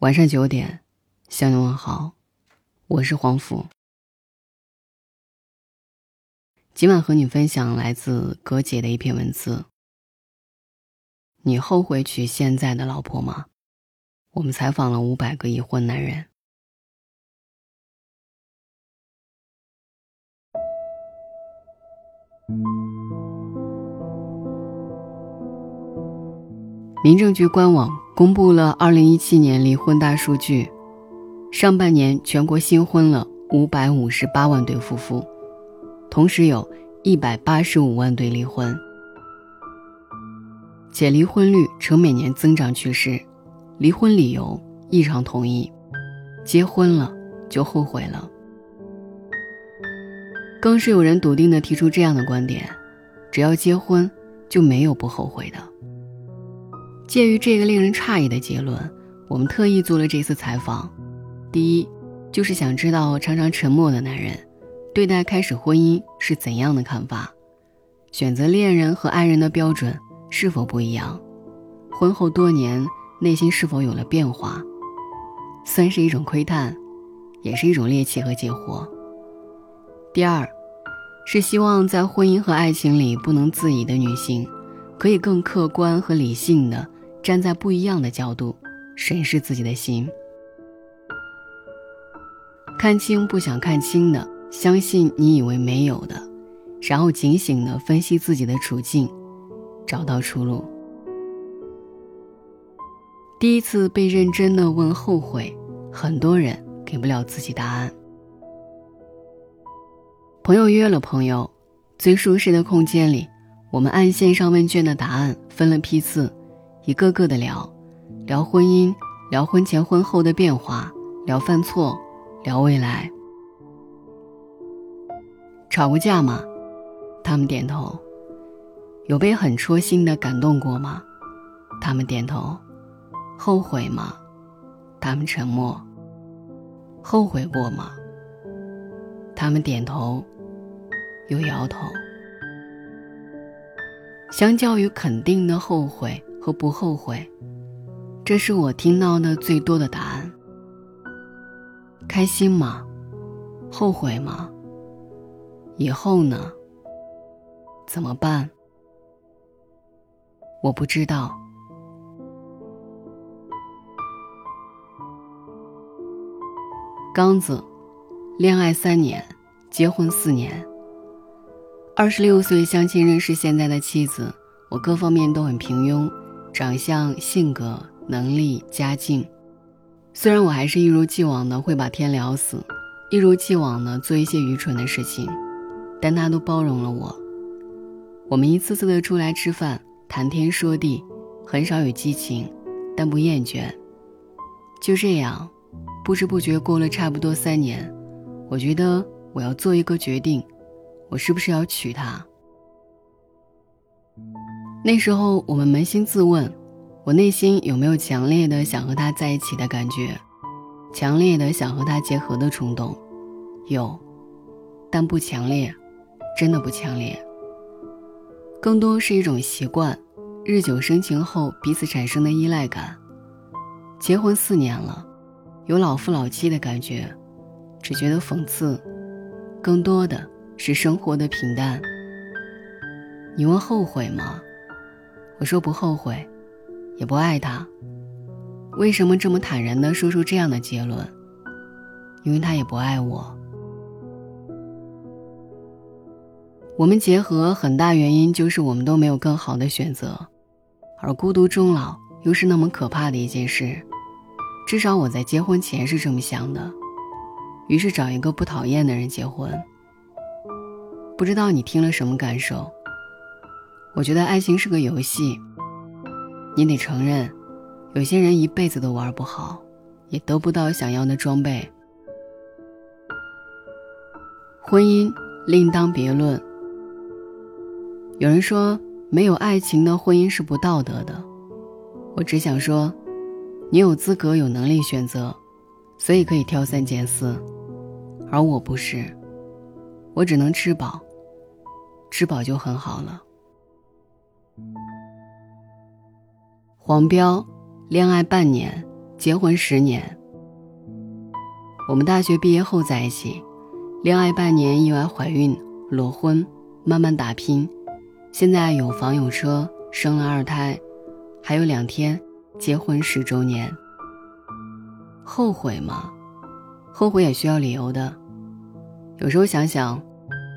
晚上九点，向你问好，我是黄甫。今晚和你分享来自葛姐的一篇文字。你后悔娶现在的老婆吗？我们采访了五百个已婚男人。民政局官网公布了二零一七年离婚大数据，上半年全国新婚了五百五十八万对夫妇，同时有一百八十五万对离婚，且离婚率呈每年增长趋势，离婚理由异常统一，结婚了就后悔了，更是有人笃定的提出这样的观点：只要结婚，就没有不后悔的。介于这个令人诧异的结论，我们特意做了这次采访。第一，就是想知道常常沉默的男人，对待开始婚姻是怎样的看法，选择恋人和爱人的标准是否不一样，婚后多年内心是否有了变化，算是一种窥探，也是一种猎奇和解惑。第二，是希望在婚姻和爱情里不能自已的女性，可以更客观和理性的。站在不一样的角度审视自己的心，看清不想看清的，相信你以为没有的，然后警醒的分析自己的处境，找到出路。第一次被认真的问后悔，很多人给不了自己答案。朋友约了朋友，最舒适的空间里，我们按线上问卷的答案分了批次。一个个的聊，聊婚姻，聊婚前婚后的变化，聊犯错，聊未来。吵过架吗？他们点头。有被很戳心的感动过吗？他们点头。后悔吗？他们沉默。后悔过吗？他们点头，又摇头。相较于肯定的后悔。和不后悔，这是我听到的最多的答案。开心吗？后悔吗？以后呢？怎么办？我不知道。刚子，恋爱三年，结婚四年。二十六岁相亲认识现在的妻子，我各方面都很平庸。长相、性格、能力、家境，虽然我还是一如既往的会把天聊死，一如既往的做一些愚蠢的事情，但他都包容了我。我们一次次的出来吃饭，谈天说地，很少有激情，但不厌倦。就这样，不知不觉过了差不多三年，我觉得我要做一个决定，我是不是要娶她？那时候我们扪心自问，我内心有没有强烈的想和他在一起的感觉，强烈的想和他结合的冲动，有，但不强烈，真的不强烈。更多是一种习惯，日久生情后彼此产生的依赖感。结婚四年了，有老夫老妻的感觉，只觉得讽刺，更多的是生活的平淡。你问后悔吗？我说不后悔，也不爱他。为什么这么坦然的说出这样的结论？因为他也不爱我。我们结合很大原因就是我们都没有更好的选择，而孤独终老又是那么可怕的一件事。至少我在结婚前是这么想的。于是找一个不讨厌的人结婚。不知道你听了什么感受？我觉得爱情是个游戏，你得承认，有些人一辈子都玩不好，也得不到想要的装备。婚姻另当别论。有人说，没有爱情的婚姻是不道德的。我只想说，你有资格、有能力选择，所以可以挑三拣四，而我不是，我只能吃饱，吃饱就很好了。黄标，恋爱半年，结婚十年。我们大学毕业后在一起，恋爱半年意外怀孕，裸婚，慢慢打拼，现在有房有车，生了二胎，还有两天结婚十周年。后悔吗？后悔也需要理由的。有时候想想，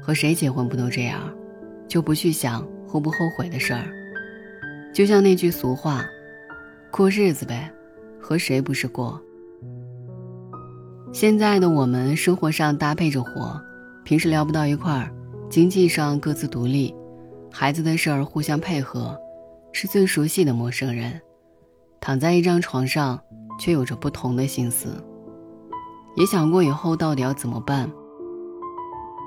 和谁结婚不都这样，就不去想后不后悔的事儿。就像那句俗话，过日子呗，和谁不是过？现在的我们生活上搭配着活，平时聊不到一块儿，经济上各自独立，孩子的事儿互相配合，是最熟悉的陌生人，躺在一张床上，却有着不同的心思。也想过以后到底要怎么办？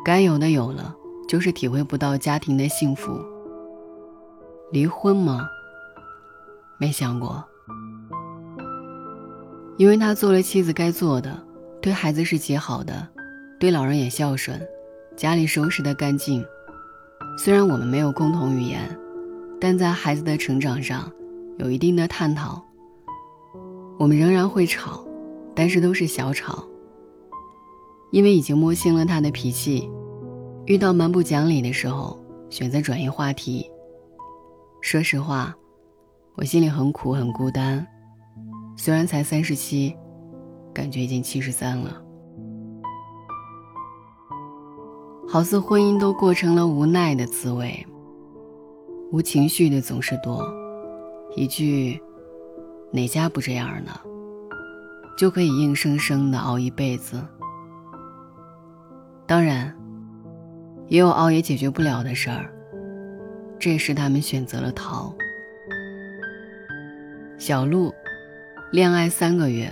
该有的有了，就是体会不到家庭的幸福。离婚吗？没想过，因为他做了妻子该做的。对孩子是极好的，对老人也孝顺，家里收拾得干净。虽然我们没有共同语言，但在孩子的成长上有一定的探讨。我们仍然会吵，但是都是小吵。因为已经摸清了他的脾气，遇到蛮不讲理的时候，选择转移话题。说实话，我心里很苦很孤单，虽然才三十七。感觉已经七十三了，好似婚姻都过成了无奈的滋味。无情绪的总是多，一句“哪家不这样呢”，就可以硬生生的熬一辈子。当然，也有熬也解决不了的事儿，这时他们选择了逃。小鹿，恋爱三个月。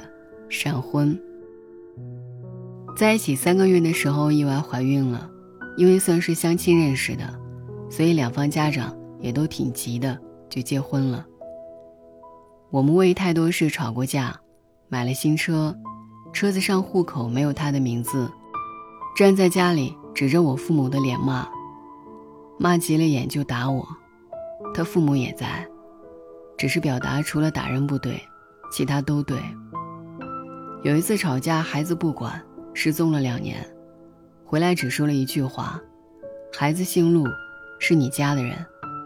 闪婚，在一起三个月的时候意外怀孕了，因为算是相亲认识的，所以两方家长也都挺急的，就结婚了。我们为太多事吵过架，买了新车，车子上户口没有他的名字，站在家里指着我父母的脸骂，骂急了眼就打我，他父母也在，只是表达除了打人不对，其他都对。有一次吵架，孩子不管，失踪了两年，回来只说了一句话：“孩子姓陆，是你家的人，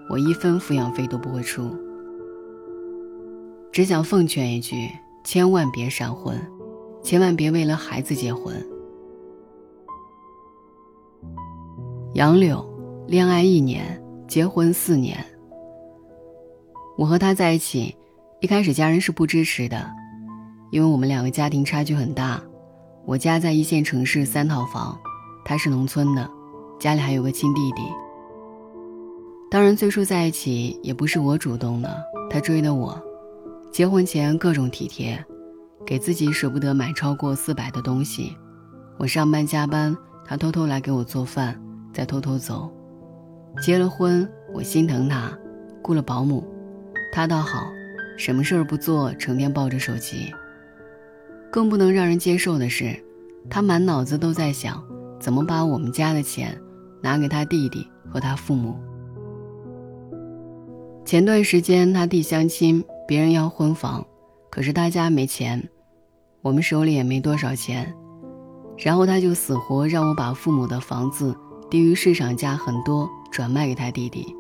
我一分抚养费都不会出。”只想奉劝一句：千万别闪婚，千万别为了孩子结婚。杨柳，恋爱一年，结婚四年。我和他在一起，一开始家人是不支持的。因为我们两个家庭差距很大，我家在一线城市三套房，他是农村的，家里还有个亲弟弟。当然最初在一起也不是我主动的，他追的我。结婚前各种体贴，给自己舍不得买超过四百的东西。我上班加班，他偷偷来给我做饭，再偷偷走。结了婚，我心疼他，雇了保姆，他倒好，什么事儿不做，成天抱着手机。更不能让人接受的是，他满脑子都在想怎么把我们家的钱拿给他弟弟和他父母。前段时间他弟相亲，别人要婚房，可是他家没钱，我们手里也没多少钱，然后他就死活让我把父母的房子低于市场价很多转卖给他弟弟，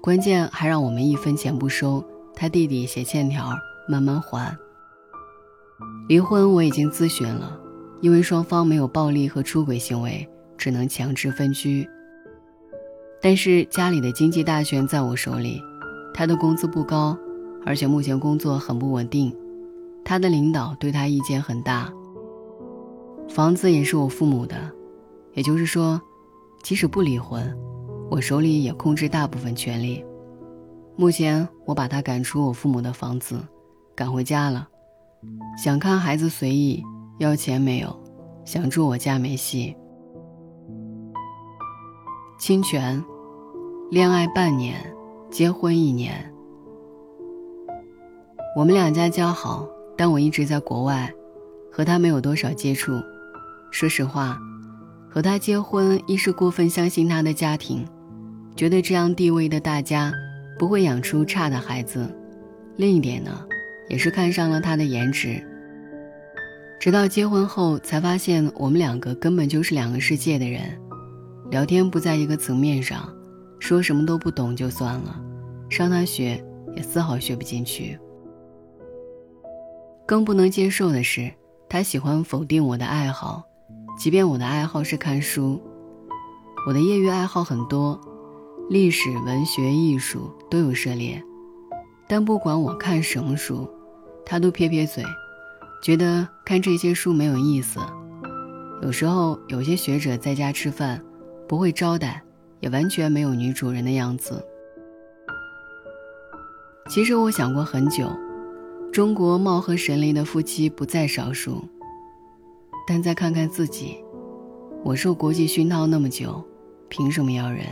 关键还让我们一分钱不收，他弟弟写欠条慢慢还。离婚我已经咨询了，因为双方没有暴力和出轨行为，只能强制分居。但是家里的经济大权在我手里，他的工资不高，而且目前工作很不稳定，他的领导对他意见很大。房子也是我父母的，也就是说，即使不离婚，我手里也控制大部分权利。目前我把他赶出我父母的房子，赶回家了。想看孩子随意，要钱没有，想住我家没戏。侵权，恋爱半年，结婚一年。我们两家交好，但我一直在国外，和他没有多少接触。说实话，和他结婚，一是过分相信他的家庭，觉得这样地位的大家不会养出差的孩子；另一点呢？也是看上了他的颜值，直到结婚后，才发现我们两个根本就是两个世界的人，聊天不在一个层面上，说什么都不懂就算了，上他学也丝毫学不进去。更不能接受的是，他喜欢否定我的爱好，即便我的爱好是看书，我的业余爱好很多，历史、文学、艺术都有涉猎，但不管我看什么书，他都撇撇嘴。觉得看这些书没有意思，有时候有些学者在家吃饭，不会招待，也完全没有女主人的样子。其实我想过很久，中国貌合神离的夫妻不在少数，但再看看自己，我受国际熏陶那么久，凭什么要忍？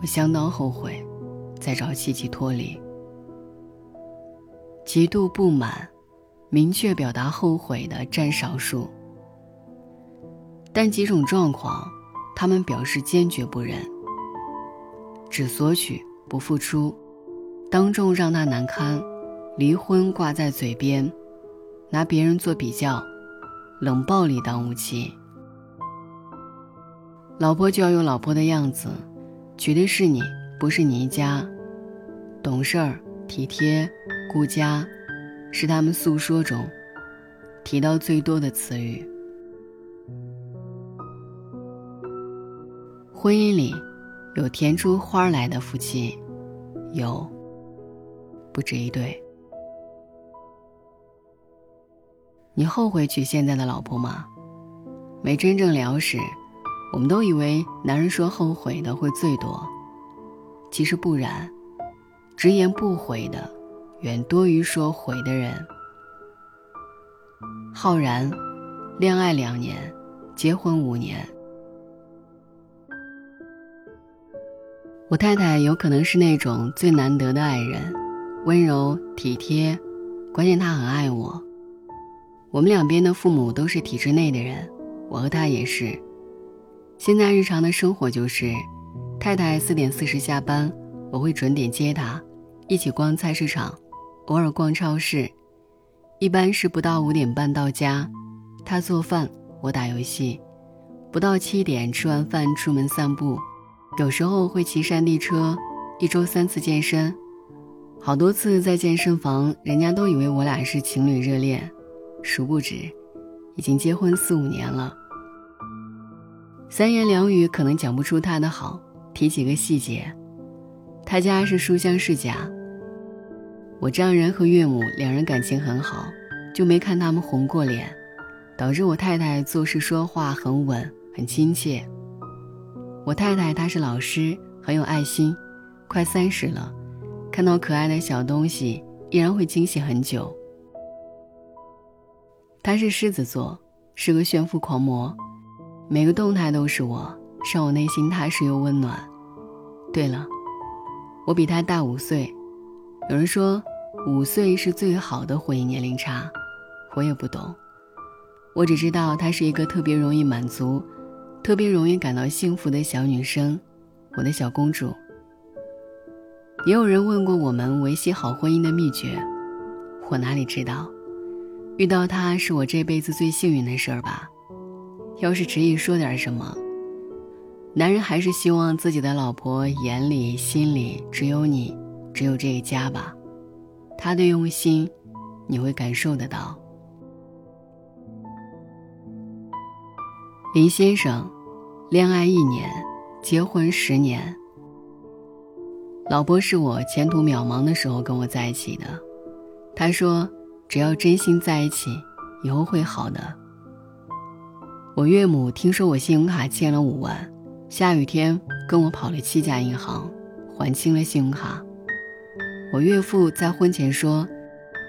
我相当后悔，再找契机脱离，极度不满。明确表达后悔的占少数，但几种状况，他们表示坚决不忍，只索取不付出，当众让他难堪，离婚挂在嘴边，拿别人做比较，冷暴力当武器。老婆就要有老婆的样子，娶的是你，不是你一家，懂事儿、体贴、顾家。是他们诉说中提到最多的词语。婚姻里有甜出花来的夫妻，有不止一对。你后悔娶现在的老婆吗？没真正聊时，我们都以为男人说后悔的会最多，其实不然，直言不讳的。远多于说悔的人。浩然，恋爱两年，结婚五年。我太太有可能是那种最难得的爱人，温柔体贴，关键她很爱我。我们两边的父母都是体制内的人，我和她也是。现在日常的生活就是，太太四点四十下班，我会准点接她，一起逛菜市场。偶尔逛超市，一般是不到五点半到家，他做饭，我打游戏，不到七点吃完饭出门散步，有时候会骑山地车，一周三次健身，好多次在健身房，人家都以为我俩是情侣热恋，殊不知，已经结婚四五年了。三言两语可能讲不出他的好，提几个细节，他家是书香世家。我丈人和岳母两人感情很好，就没看他们红过脸，导致我太太做事说话很稳很亲切。我太太她是老师，很有爱心，快三十了，看到可爱的小东西依然会惊喜很久。她是狮子座，是个炫富狂魔，每个动态都是我，让我内心踏实又温暖。对了，我比他大五岁，有人说。五岁是最好的婚姻年龄差，我也不懂，我只知道她是一个特别容易满足、特别容易感到幸福的小女生，我的小公主。也有人问过我们维系好婚姻的秘诀，我哪里知道？遇到他是我这辈子最幸运的事儿吧。要是执意说点什么，男人还是希望自己的老婆眼里心里只有你，只有这个家吧。他的用心，你会感受得到。林先生，恋爱一年，结婚十年。老婆是我前途渺茫的时候跟我在一起的，他说只要真心在一起，以后会好的。我岳母听说我信用卡欠了五万，下雨天跟我跑了七家银行，还清了信用卡。我岳父在婚前说：“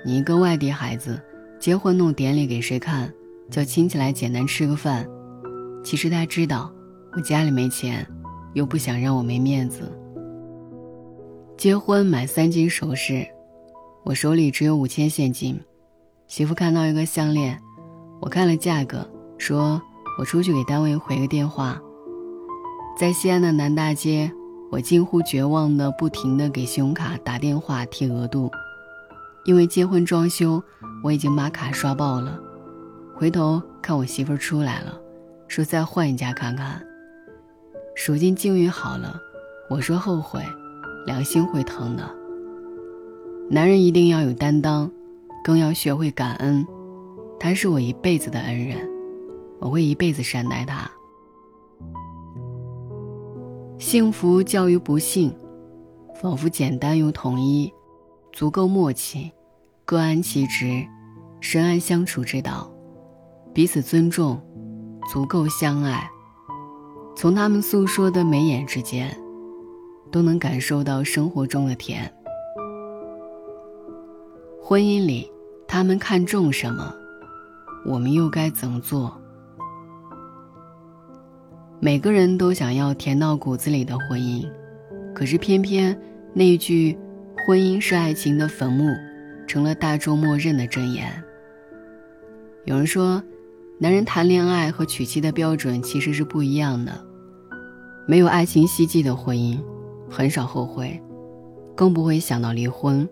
你一个外地孩子，结婚弄典礼给谁看？叫亲戚来简单吃个饭。”其实他知道我家里没钱，又不想让我没面子。结婚买三金首饰，我手里只有五千现金。媳妇看到一个项链，我看了价格，说我出去给单位回个电话。在西安的南大街。我近乎绝望的，不停的给信用卡打电话提额度，因为结婚装修，我已经把卡刷爆了。回头看我媳妇出来了，说再换一家看看。如今境遇好了，我说后悔，良心会疼的。男人一定要有担当，更要学会感恩。他是我一辈子的恩人，我会一辈子善待他。幸福教于不幸，仿佛简单又统一，足够默契，各安其职，深谙相处之道，彼此尊重，足够相爱。从他们诉说的眉眼之间，都能感受到生活中的甜。婚姻里，他们看重什么？我们又该怎么做？每个人都想要甜到骨子里的婚姻，可是偏偏那一句“婚姻是爱情的坟墓”成了大众默认的箴言。有人说，男人谈恋爱和娶妻的标准其实是不一样的。没有爱情希冀的婚姻，很少后悔，更不会想到离婚。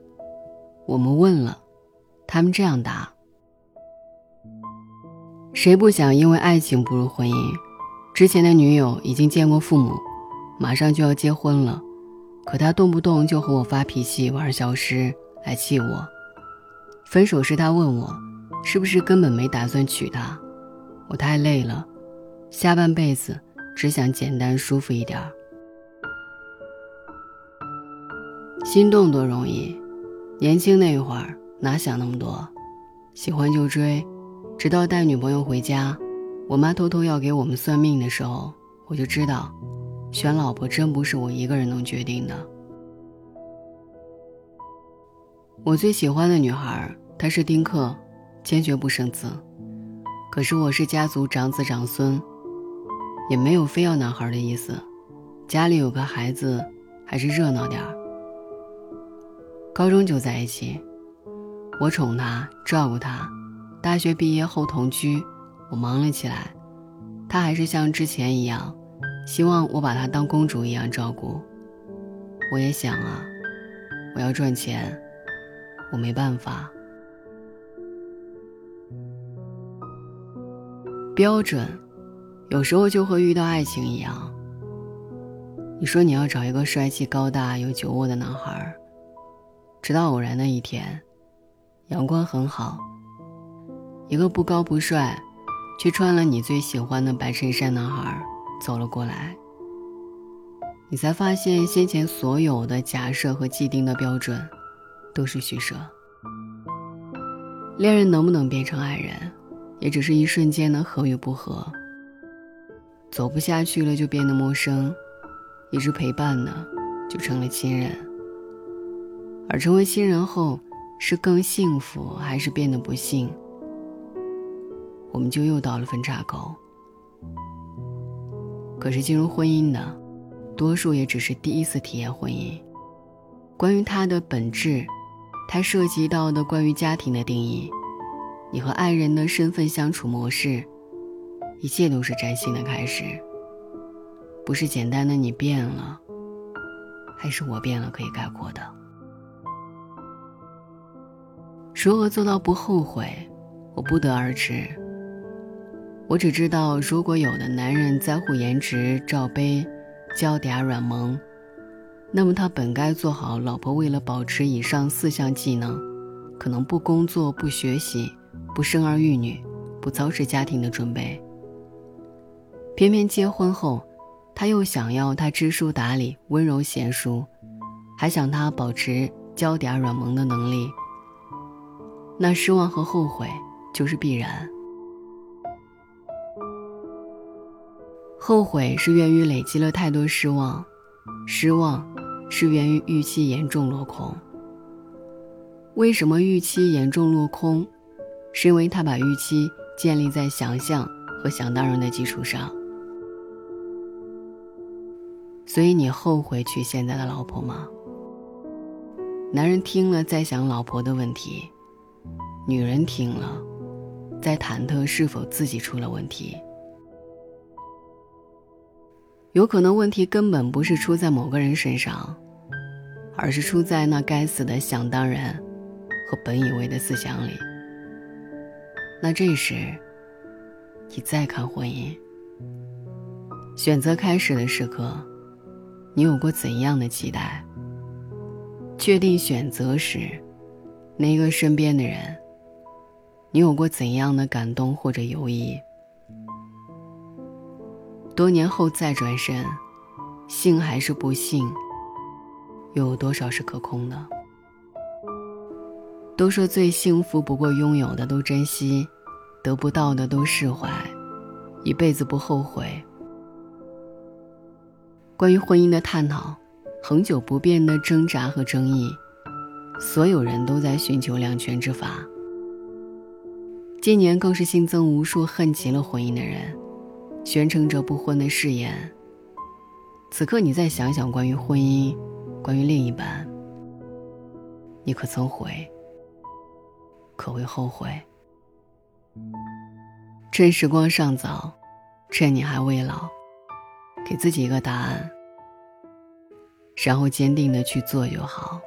我们问了，他们这样答。谁不想因为爱情步入婚姻？之前的女友已经见过父母，马上就要结婚了，可他动不动就和我发脾气、玩消失来气我。分手时他问我，是不是根本没打算娶她？我太累了，下半辈子只想简单舒服一点儿。心动多容易，年轻那会儿哪想那么多，喜欢就追。直到带女朋友回家，我妈偷偷要给我们算命的时候，我就知道，选老婆真不是我一个人能决定的。我最喜欢的女孩，她是丁克，坚决不生子。可是我是家族长子长孙，也没有非要男孩的意思，家里有个孩子还是热闹点儿。高中就在一起，我宠她，照顾她。大学毕业后同居，我忙了起来，他还是像之前一样，希望我把她当公主一样照顾。我也想啊，我要赚钱，我没办法。标准，有时候就和遇到爱情一样。你说你要找一个帅气、高大、有酒窝的男孩，直到偶然的一天，阳光很好。一个不高不帅，却穿了你最喜欢的白衬衫男孩走了过来，你才发现先前所有的假设和既定的标准都是虚设。恋人能不能变成爱人，也只是一瞬间的合与不合。走不下去了就变得陌生，一直陪伴呢就成了亲人。而成为亲人后，是更幸福还是变得不幸？我们就又到了分岔口。可是进入婚姻的，多数也只是第一次体验婚姻。关于它的本质，它涉及到的关于家庭的定义，你和爱人的身份相处模式，一切都是崭新的开始。不是简单的你变了，还是我变了可以概括的。如何做到不后悔，我不得而知。我只知道，如果有的男人在乎颜值、罩杯、娇嗲软萌，那么他本该做好老婆为了保持以上四项技能，可能不工作、不学习、不生儿育女、不操持家庭的准备。偏偏结婚后，他又想要他知书达理、温柔贤淑，还想他保持娇嗲软萌的能力，那失望和后悔就是必然。后悔是源于累积了太多失望，失望是源于预期严重落空。为什么预期严重落空？是因为他把预期建立在想象和想当然的基础上。所以你后悔娶现在的老婆吗？男人听了在想老婆的问题，女人听了在忐忑是否自己出了问题。有可能问题根本不是出在某个人身上，而是出在那该死的想当然和本以为的思想里。那这时，你再看婚姻。选择开始的时刻，你有过怎样的期待？确定选择时，那个身边的人，你有过怎样的感动或者犹疑？多年后再转身，幸还是不幸，又有多少是可空的？都说最幸福不过拥有的都珍惜，得不到的都释怀，一辈子不后悔。关于婚姻的探讨，恒久不变的挣扎和争议，所有人都在寻求两全之法。今年更是新增无数恨极了婚姻的人，宣称着不婚的誓言。此刻你再想想关于婚姻，关于另一半，你可曾悔？可会后悔？趁时光尚早，趁你还未老。给自己一个答案，然后坚定的去做就好。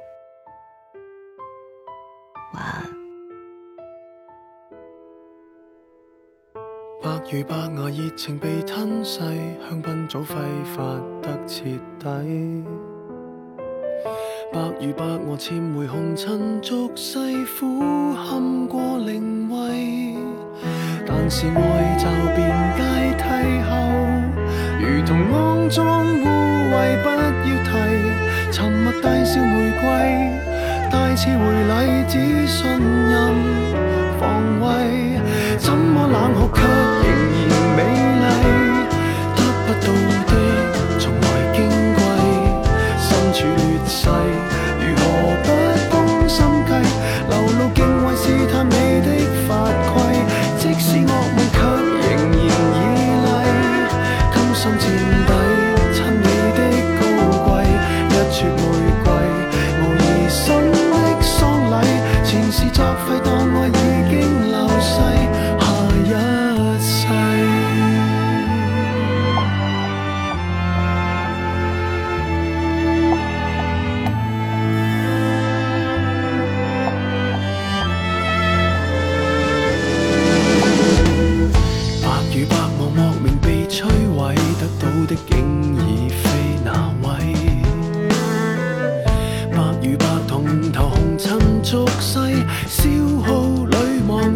如白牙，热情被吞噬，香槟早挥发得彻底。白如白鹅，潜回红尘俗世，苦堪过灵位，但是爱就变阶梯后。如同肮脏污秽，不要提。沉默大笑玫瑰，带刺回礼，只信任防卫。冷酷，却仍然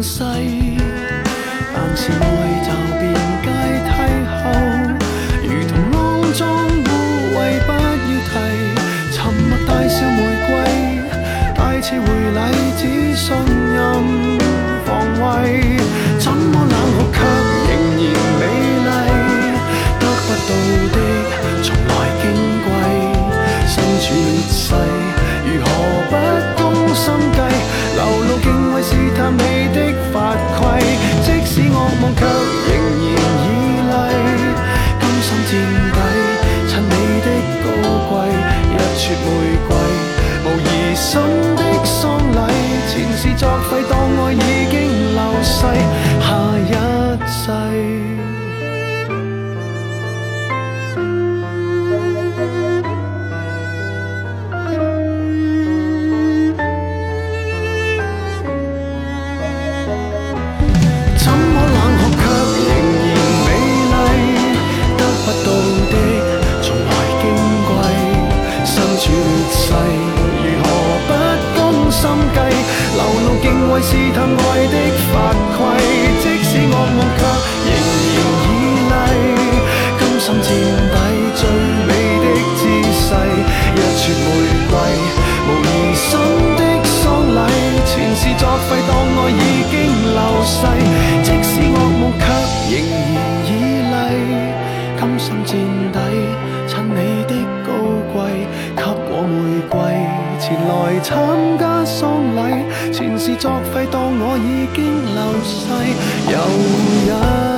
世。但是爱却仍然绮丽。甘心垫底，衬你的高贵，一撮玫瑰，无疑心的丧礼。前事作废，经流逝即使恶梦却仍然绮丽甘心垫底衬你的高贵给我玫瑰前来参加丧礼前事作废当我已经流逝又一